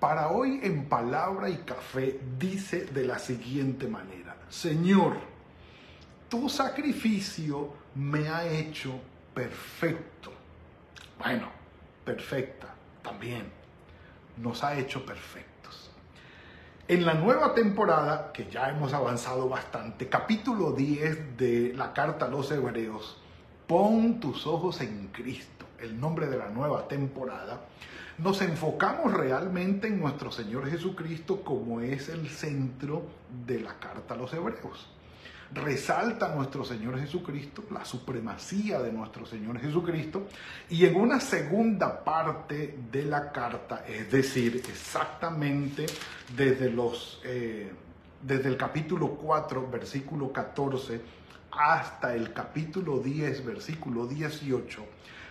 para hoy en palabra y café dice de la siguiente manera, Señor, tu sacrificio me ha hecho perfecto. Bueno, perfecta también. Nos ha hecho perfectos. En la nueva temporada, que ya hemos avanzado bastante, capítulo 10 de la carta a los hebreos, pon tus ojos en Cristo, el nombre de la nueva temporada nos enfocamos realmente en nuestro Señor Jesucristo como es el centro de la carta a los hebreos. Resalta nuestro Señor Jesucristo, la supremacía de nuestro Señor Jesucristo, y en una segunda parte de la carta, es decir, exactamente desde, los, eh, desde el capítulo 4, versículo 14, hasta el capítulo 10, versículo 18,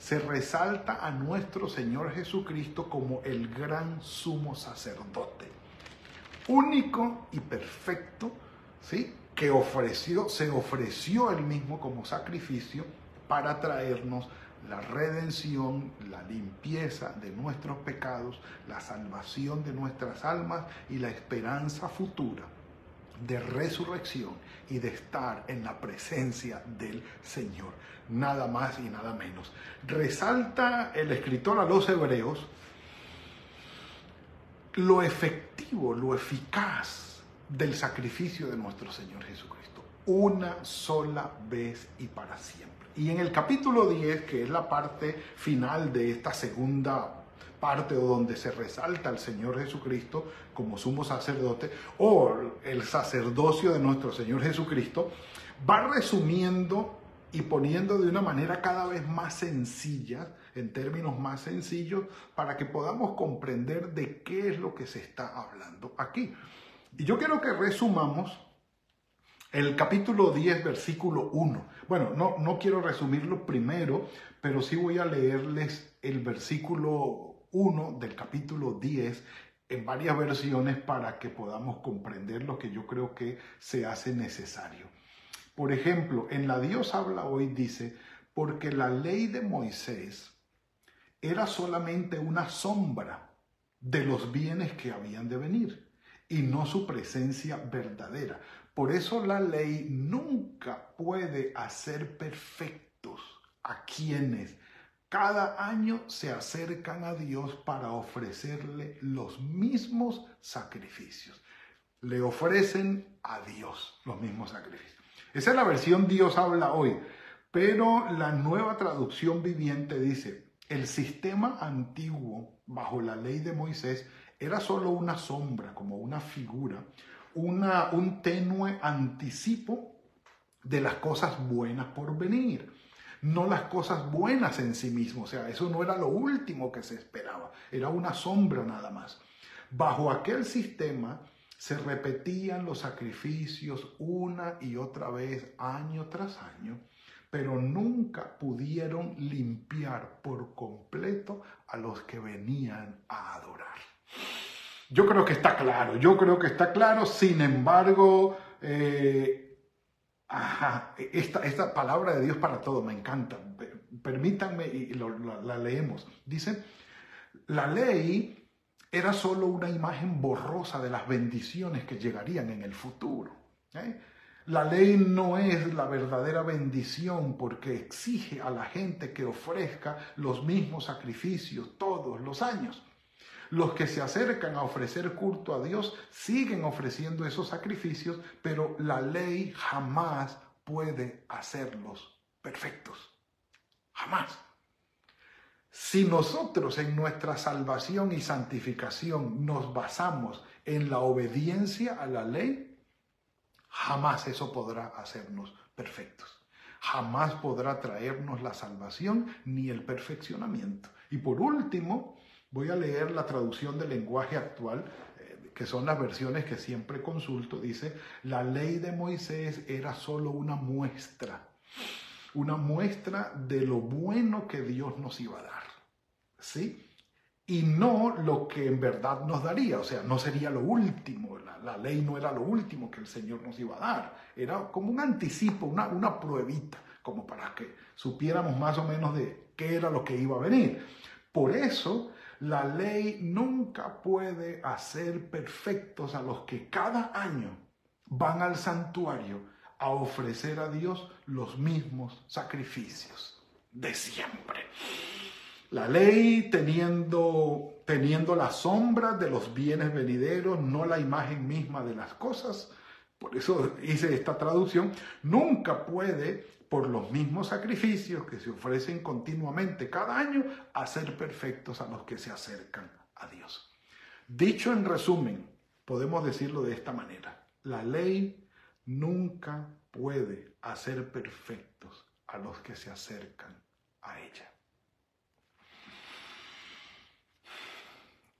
se resalta a nuestro Señor Jesucristo como el gran sumo sacerdote, único y perfecto, ¿sí? que ofreció, se ofreció él mismo como sacrificio para traernos la redención, la limpieza de nuestros pecados, la salvación de nuestras almas y la esperanza futura de resurrección y de estar en la presencia del Señor. Nada más y nada menos. Resalta el escritor a los hebreos lo efectivo, lo eficaz del sacrificio de nuestro Señor Jesucristo. Una sola vez y para siempre. Y en el capítulo 10, que es la parte final de esta segunda parte o donde se resalta al Señor Jesucristo como sumo sacerdote o el sacerdocio de nuestro Señor Jesucristo, va resumiendo y poniendo de una manera cada vez más sencilla, en términos más sencillos, para que podamos comprender de qué es lo que se está hablando aquí. Y yo quiero que resumamos el capítulo 10, versículo 1. Bueno, no, no quiero resumirlo primero, pero sí voy a leerles el versículo 1 del capítulo 10 en varias versiones para que podamos comprender lo que yo creo que se hace necesario. Por ejemplo, en la Dios habla hoy dice, porque la ley de Moisés era solamente una sombra de los bienes que habían de venir y no su presencia verdadera. Por eso la ley nunca puede hacer perfectos a quienes cada año se acercan a Dios para ofrecerle los mismos sacrificios. Le ofrecen a Dios los mismos sacrificios. Esa es la versión Dios habla hoy. Pero la nueva traducción viviente dice, el sistema antiguo bajo la ley de Moisés era solo una sombra, como una figura, una, un tenue anticipo de las cosas buenas por venir no las cosas buenas en sí mismo. O sea, eso no era lo último que se esperaba, era una sombra nada más. Bajo aquel sistema se repetían los sacrificios una y otra vez, año tras año, pero nunca pudieron limpiar por completo a los que venían a adorar. Yo creo que está claro, yo creo que está claro, sin embargo, eh, Esta, esta palabra de Dios para todo me encanta. Permítanme y la, leemos. Dice, la ley era solo una imagen borrosa de las bendiciones que llegarían en el futuro. ¿eh? La ley no es la verdadera bendición porque exige a la gente que ofrezca los mismos sacrificios todos los años. Los que se acercan a ofrecer culto a Dios siguen ofreciendo esos sacrificios, pero la ley jamás puede hacerlos perfectos. Jamás. Si nosotros en nuestra salvación y santificación nos basamos en la obediencia a la ley, jamás eso podrá hacernos perfectos. Jamás podrá traernos la salvación ni el perfeccionamiento. Y por último, Voy a leer la traducción del lenguaje actual, eh, que son las versiones que siempre consulto. Dice, la ley de Moisés era solo una muestra, una muestra de lo bueno que Dios nos iba a dar. ¿Sí? y no lo que en verdad nos daría, o sea, no sería lo último, la, ley no era lo último que el Señor nos iba a dar, era como un anticipo, una, una pruebita, como para que supiéramos más o menos de qué era lo que iba a venir. Por eso, la ley nunca puede hacer perfectos a los que cada año van al santuario a ofrecer a Dios los mismos sacrificios de siempre. La ley teniendo, teniendo la sombra de los bienes venideros, no la imagen misma de las cosas, por eso hice esta traducción, nunca puede, por los mismos sacrificios que se ofrecen continuamente cada año, hacer perfectos a los que se acercan a Dios. Dicho en resumen, podemos decirlo de esta manera, la ley nunca puede hacer perfectos a los que se acercan a ella.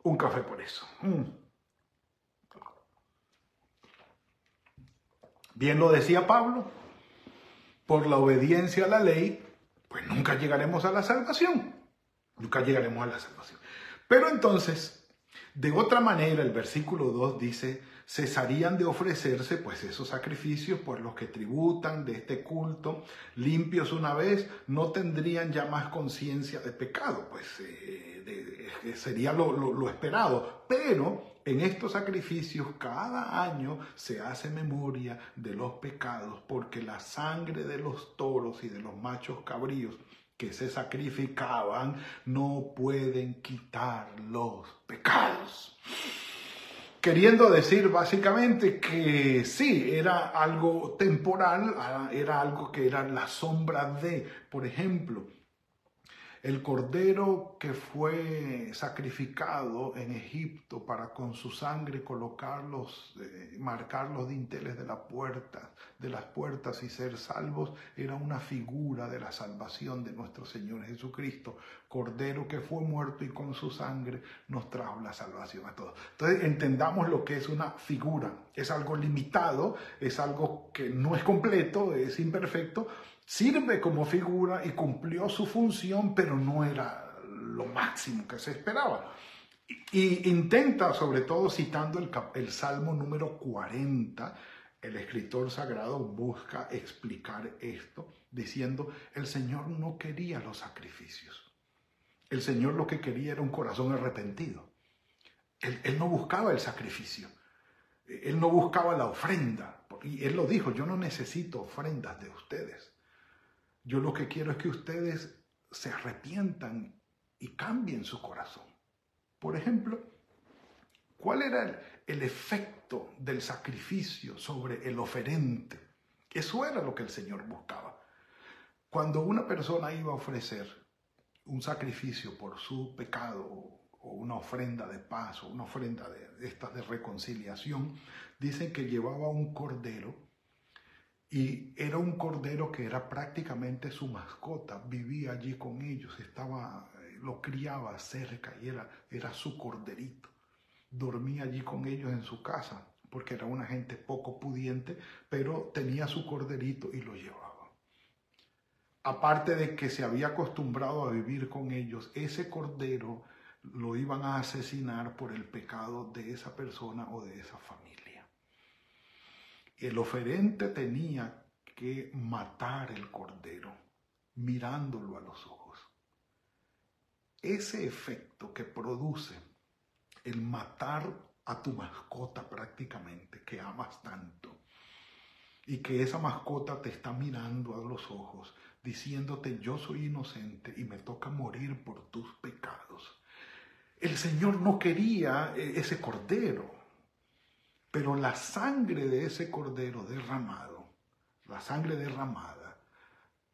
un café por eso. Mm. Bien lo decía Pablo, por la obediencia a la ley, pues nunca llegaremos a la salvación. Nunca llegaremos a la salvación. Pero entonces, de otra manera, el versículo 2 dice, cesarían de ofrecerse pues esos sacrificios por los que tributan de este culto, limpios una vez, no tendrían ya más conciencia de pecado, pues eh, sería lo, esperado. Pero en estos sacrificios cada año se hace memoria de los pecados, porque la sangre de los toros y de los machos cabríos que se sacrificaban no pueden quitar los pecados. Queriendo decir básicamente que sí, era algo temporal, era algo que era la sombra de, por ejemplo, el cordero que fue sacrificado en Egipto para con su sangre colocarlos, eh, marcar los dinteles de de las puertas y ser salvos, era una figura de la salvación de nuestro Señor Jesucristo. Cordero que fue muerto y con su sangre nos trajo la salvación a todos. Entonces entendamos lo que es una figura. Es algo limitado, es algo que no es completo, es imperfecto, sirve como figura y cumplió su función, pero no era lo máximo que se esperaba. Y intenta, sobre todo citando el, Salmo número 40, el escritor sagrado busca explicar esto, diciendo, el Señor no quería los sacrificios. El Señor lo que quería era un corazón arrepentido. Él, él no buscaba el sacrificio. Él no buscaba la ofrenda. Y Él lo dijo, yo no necesito ofrendas de ustedes. Yo lo que quiero es que ustedes se arrepientan y cambien su corazón. Por ejemplo, ¿cuál era el, efecto del sacrificio sobre el oferente? Eso era lo que el Señor buscaba. Cuando una persona iba a ofrecer un sacrificio por su pecado o una ofrenda de paz o una ofrenda estas de reconciliación, dicen que llevaba un cordero y era un cordero que era prácticamente su mascota, vivía allí con ellos, estaba, eh, lo criaba cerca y era, era su corderito. Dormía allí con ellos en su casa, porque era una gente poco pudiente, pero tenía su corderito y lo llevaba. Aparte de que se había acostumbrado a vivir con ellos, ese cordero lo iban a asesinar por el pecado de esa persona o de esa familia el oferente tenía que matar el cordero mirándolo a los ojos. Ese efecto que produce el matar a tu mascota prácticamente, que amas tanto, y que esa mascota te está mirando a los ojos, diciéndote yo soy inocente y me toca morir por tus pecados. El Señor no quería eh, ese cordero. Pero la sangre de ese cordero derramado, la sangre derramada,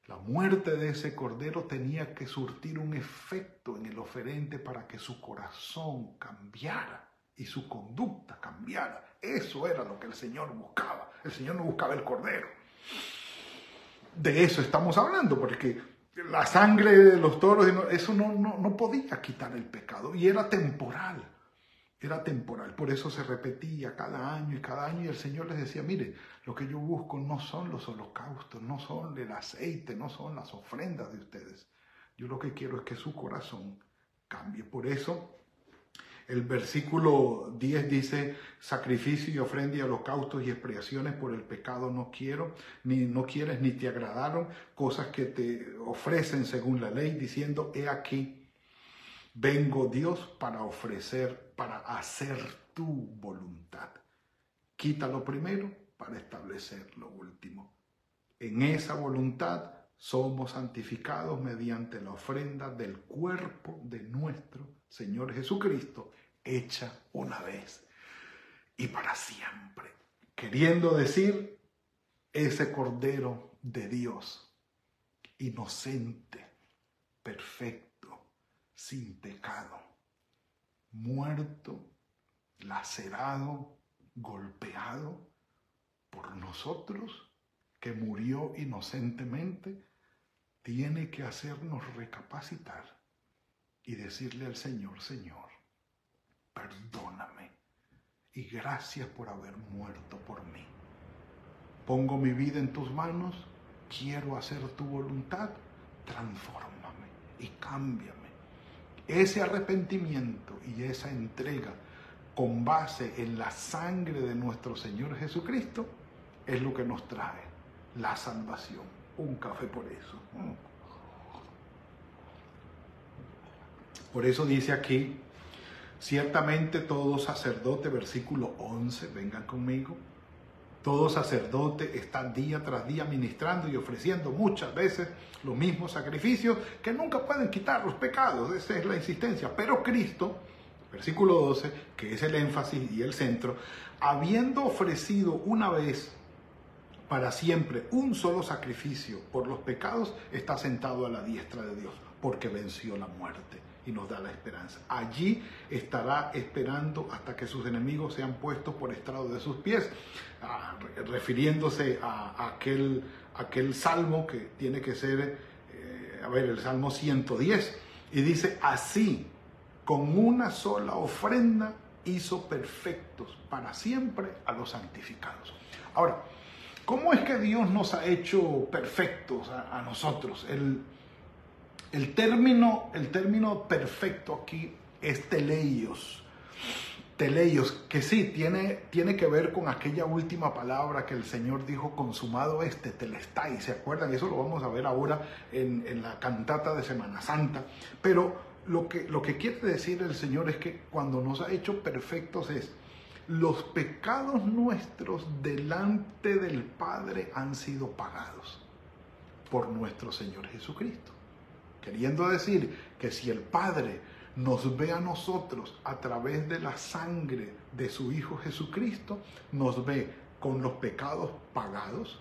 la muerte de ese cordero tenía que surtir un efecto en el oferente para que su corazón cambiara y su conducta cambiara. Eso era lo que el Señor buscaba. El Señor no buscaba el cordero. De eso estamos hablando, porque la sangre de los toros, eso no, no, no podía quitar el pecado y era temporal, era temporal. Por eso se repetía cada año y cada año y el Señor les decía, mire, lo que yo busco no son los holocaustos, no son el aceite, no son las ofrendas de ustedes. Yo lo que quiero es que su corazón cambie. Por eso el versículo 10 dice, sacrificio y ofrenda y holocaustos y expiaciones por el pecado no quiero, ni no quieres ni te agradaron, cosas que te ofrecen según la ley, diciendo, he aquí, vengo Dios para ofrecer, para hacer tu voluntad. Quita lo primero para establecer lo último. En esa voluntad somos santificados mediante la ofrenda del cuerpo de nuestro Señor Jesucristo, hecha una vez y para siempre. Queriendo decir, ese Cordero de Dios, inocente, perfecto, sin pecado, muerto, lacerado, golpeado por nosotros, que murió inocentemente, tiene que hacernos recapacitar y decirle al Señor, Señor, perdóname y gracias por haber muerto por mí. Pongo mi vida en tus manos, quiero hacer tu voluntad, transfórmame y cámbiame. Ese arrepentimiento y esa entrega con base en la sangre de nuestro Señor Jesucristo es lo que nos trae la salvación. Un café por eso. Por eso dice aquí, ciertamente todo sacerdote, versículo 11, vengan conmigo, todo sacerdote está día tras día ministrando y ofreciendo muchas veces los mismos sacrificios que nunca pueden quitar los pecados, esa es la insistencia. Pero Cristo, versículo 12, que es el énfasis y el centro, habiendo ofrecido una vez para siempre un solo sacrificio por los pecados, está sentado a la diestra de Dios, porque venció la muerte y nos da la esperanza. Allí estará esperando hasta que sus enemigos sean puestos por estrado de sus pies, ah, refiriéndose a aquel, aquel salmo que tiene que ser, eh, a ver, el salmo 110, y dice, así, con una sola ofrenda hizo perfectos para siempre a los santificados. Ahora, ¿cómo es que Dios nos ha hecho perfectos a, nosotros? El, el término, el término perfecto aquí es teleios. Teleios, que sí, tiene, tiene que ver con aquella última palabra que el Señor dijo, consumado este, telestai, ¿se acuerdan? Eso lo vamos a ver ahora en, la cantata de Semana Santa. Pero lo que, lo que quiere decir el Señor es que cuando nos ha hecho perfectos es, los pecados nuestros delante del Padre han sido pagados por nuestro Señor Jesucristo. Queriendo decir que si el Padre nos ve a nosotros a través de la sangre de su Hijo Jesucristo, nos ve con los pecados pagados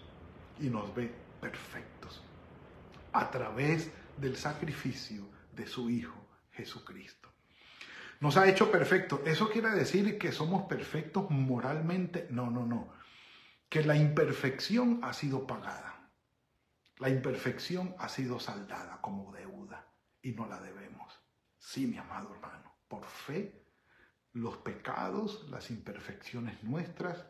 y nos ve perfectos a través del sacrificio de su Hijo Jesucristo. Nos ha hecho perfectos. ¿Eso quiere decir que somos perfectos moralmente? No, no, no. Que la imperfección ha sido pagada. La imperfección ha sido saldada como deuda y no la debemos. Sí, mi amado hermano, por fe, los pecados, las imperfecciones nuestras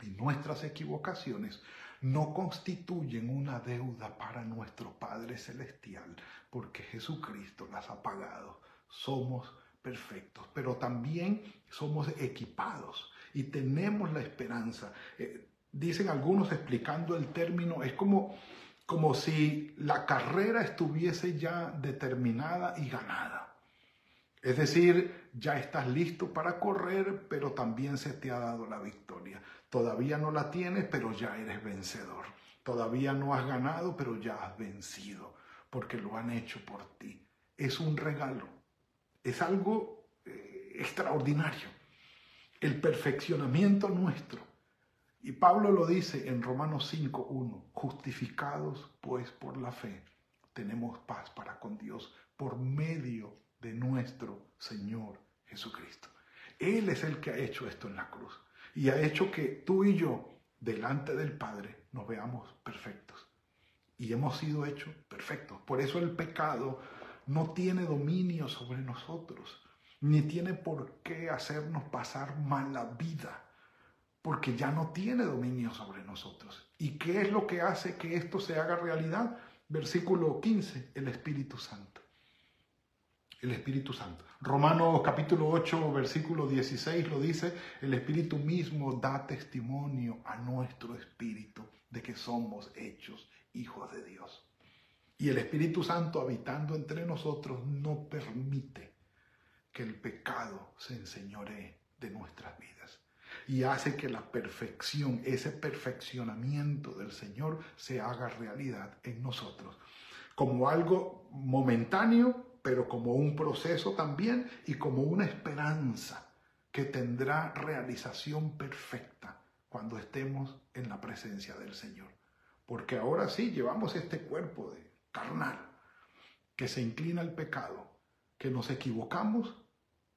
y nuestras equivocaciones no constituyen una deuda para nuestro Padre Celestial, porque Jesucristo las ha pagado. Somos perfectos, pero también somos equipados y tenemos la esperanza. Eh, dicen algunos explicando el término, es como como si la carrera estuviese ya determinada y ganada. Es decir, ya estás listo para correr, pero también se te ha dado la victoria. Todavía no la tienes, pero ya eres vencedor. Todavía no has ganado, pero ya has vencido, porque lo han hecho por ti. Es un regalo, es algo eh, extraordinario. El perfeccionamiento nuestro y Pablo lo dice en Romanos 5.1, justificados pues por la fe, tenemos paz para con Dios por medio de nuestro Señor Jesucristo. Él es el que ha hecho esto en la cruz y ha hecho que tú y yo, delante del Padre, nos veamos perfectos. y hemos sido hechos perfectos. Por eso el pecado no tiene dominio sobre nosotros, ni tiene por qué hacernos pasar mala vida, porque ya no tiene dominio sobre nosotros. ¿Y qué es lo que hace que esto se haga realidad? Versículo 15, el Espíritu Santo. El Espíritu Santo. Romanos capítulo 8, versículo 16 lo dice, el Espíritu mismo da testimonio a nuestro espíritu de que somos hechos hijos de Dios. Y el Espíritu Santo habitando entre nosotros no permite que el pecado se enseñoree de nuestras vidas. Y hace que la perfección, ese perfeccionamiento del Señor se haga realidad en nosotros. Como algo momentáneo, pero como un proceso también y como una esperanza que tendrá realización perfecta cuando estemos en la presencia del Señor. Porque ahora sí llevamos este cuerpo de carnal que se inclina al pecado, que nos equivocamos,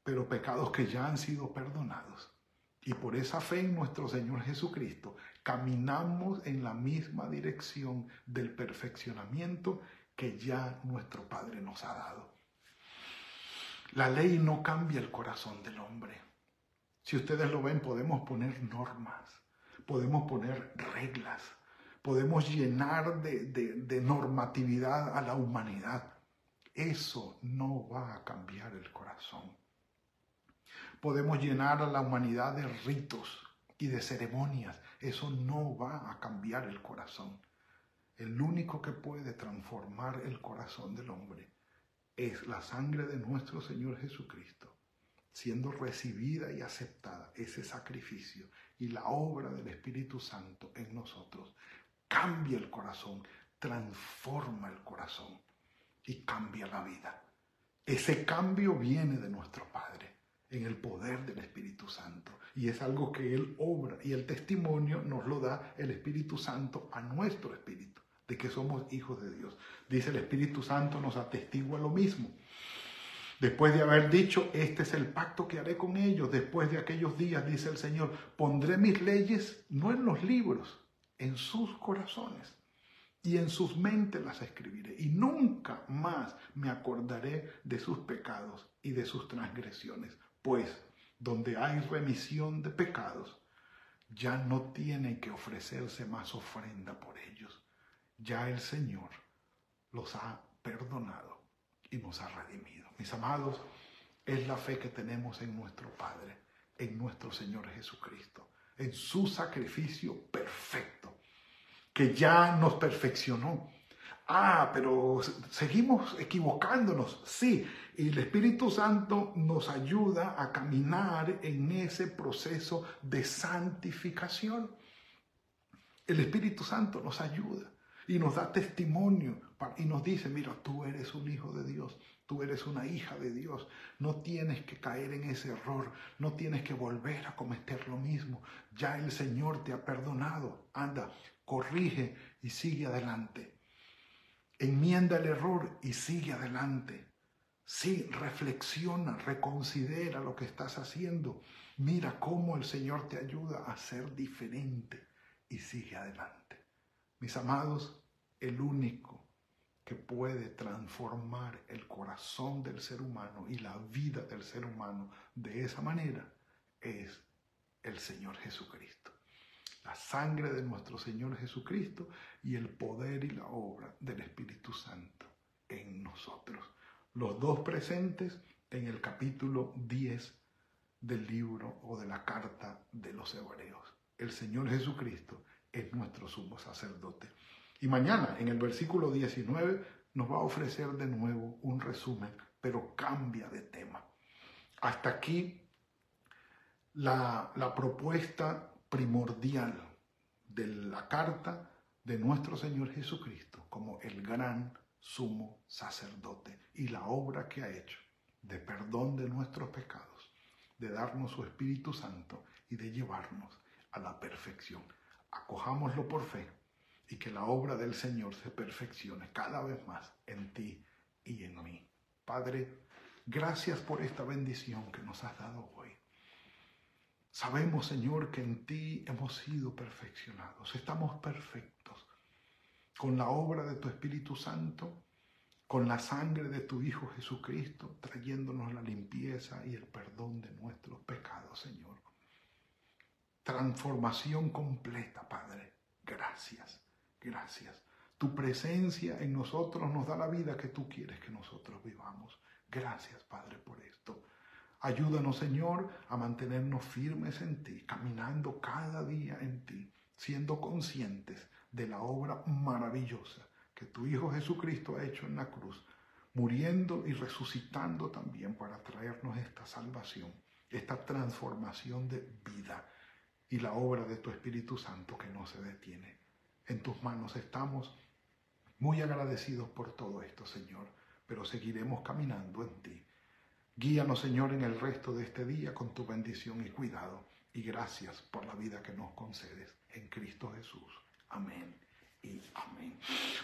pero pecados que ya han sido perdonados. Y por esa fe en nuestro Señor Jesucristo, caminamos en la misma dirección del perfeccionamiento que ya nuestro Padre nos ha dado. La ley no cambia el corazón del hombre. Si ustedes lo ven, podemos poner normas, podemos poner reglas, podemos llenar de, normatividad a la humanidad. Eso no va a cambiar el corazón. Podemos llenar a la humanidad de ritos y de ceremonias. Eso no va a cambiar el corazón. El único que puede transformar el corazón del hombre es la sangre de nuestro Señor Jesucristo, siendo recibida y aceptada ese sacrificio y la obra del Espíritu Santo en nosotros cambia el corazón, transforma el corazón y cambia la vida. Ese cambio viene de nuestro Padre en el poder del Espíritu Santo. Y es algo que Él obra y el testimonio nos lo da el Espíritu Santo a nuestro espíritu, de que somos hijos de Dios. Dice el Espíritu Santo nos atestigua lo mismo. Después de haber dicho, este es el pacto que haré con ellos, después de aquellos días, dice el Señor, pondré mis leyes no en los libros, en sus corazones y en sus mentes las escribiré. Y nunca más me acordaré de sus pecados y de sus transgresiones. Pues donde hay remisión de pecados, ya no tiene que ofrecerse más ofrenda por ellos. Ya el Señor los ha perdonado y nos ha redimido. Mis amados, es la fe que tenemos en nuestro Padre, en nuestro Señor Jesucristo en su sacrificio perfecto, que ya nos perfeccionó. Ah, pero seguimos equivocándonos, sí, y el Espíritu Santo nos ayuda a caminar en ese proceso de santificación. El Espíritu Santo nos ayuda y nos da testimonio y nos dice, mira, tú eres un hijo de Dios, Tú eres una hija de Dios. No tienes que caer en ese error. No tienes que volver a cometer lo mismo. Ya el Señor te ha perdonado. Anda, corrige y sigue adelante. Enmienda el error y sigue adelante. Sí, reflexiona, reconsidera lo que estás haciendo. Mira cómo el Señor te ayuda a ser diferente y sigue adelante. Mis amados, el único que puede transformar el corazón del ser humano y la vida del ser humano de esa manera es el Señor Jesucristo. Sangre de nuestro Señor Jesucristo y el poder y la obra del Espíritu Santo en nosotros. Los dos presentes en el capítulo 10 del libro o de la carta de los hebreos. El Señor Jesucristo es nuestro sumo sacerdote. Y mañana, en el versículo 19, nos va a ofrecer de nuevo un resumen, pero cambia de tema. Hasta aquí la, la propuesta primordial de la carta de nuestro Señor Jesucristo como el gran sumo sacerdote y la obra que ha hecho de perdón de nuestros pecados, de darnos su Espíritu Santo y de llevarnos a la perfección. Acojámoslo por fe y que la obra del Señor se perfeccione cada vez más en ti y en mí. Padre, gracias por esta bendición que nos has dado hoy. Sabemos, Señor, que en ti hemos sido perfeccionados, estamos perfectos. con la obra de tu Espíritu Santo, con la sangre de tu Hijo Jesucristo, trayéndonos la limpieza y el perdón de nuestros pecados, Señor. Transformación completa, Padre. Gracias, gracias. Tu presencia en nosotros nos da la vida que tú quieres que nosotros vivamos. Gracias, Padre, por esto. Ayúdanos, Señor, a mantenernos firmes en ti, caminando cada día en ti, siendo conscientes de la obra maravillosa que tu Hijo Jesucristo ha hecho en la cruz, muriendo y resucitando también para traernos esta salvación, esta transformación de vida y la obra de tu Espíritu Santo que no se detiene. En tus manos estamos muy agradecidos por todo esto, Señor, pero seguiremos caminando en ti. Guíanos, Señor, en el resto de este día con tu bendición y cuidado. Y gracias por la vida que nos concedes en Cristo Jesús. Amén y amén.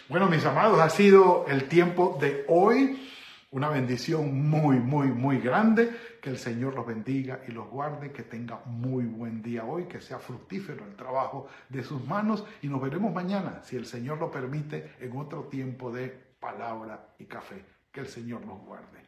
Bueno, mis amados, ha sido el tiempo de hoy. Una bendición muy, muy, muy grande. Que el Señor los bendiga y los guarde. Que tenga muy buen día hoy. Que sea fructífero el trabajo de sus manos. Y nos veremos mañana, si el Señor lo permite, en otro tiempo de palabra y café. Que el Señor los guarde.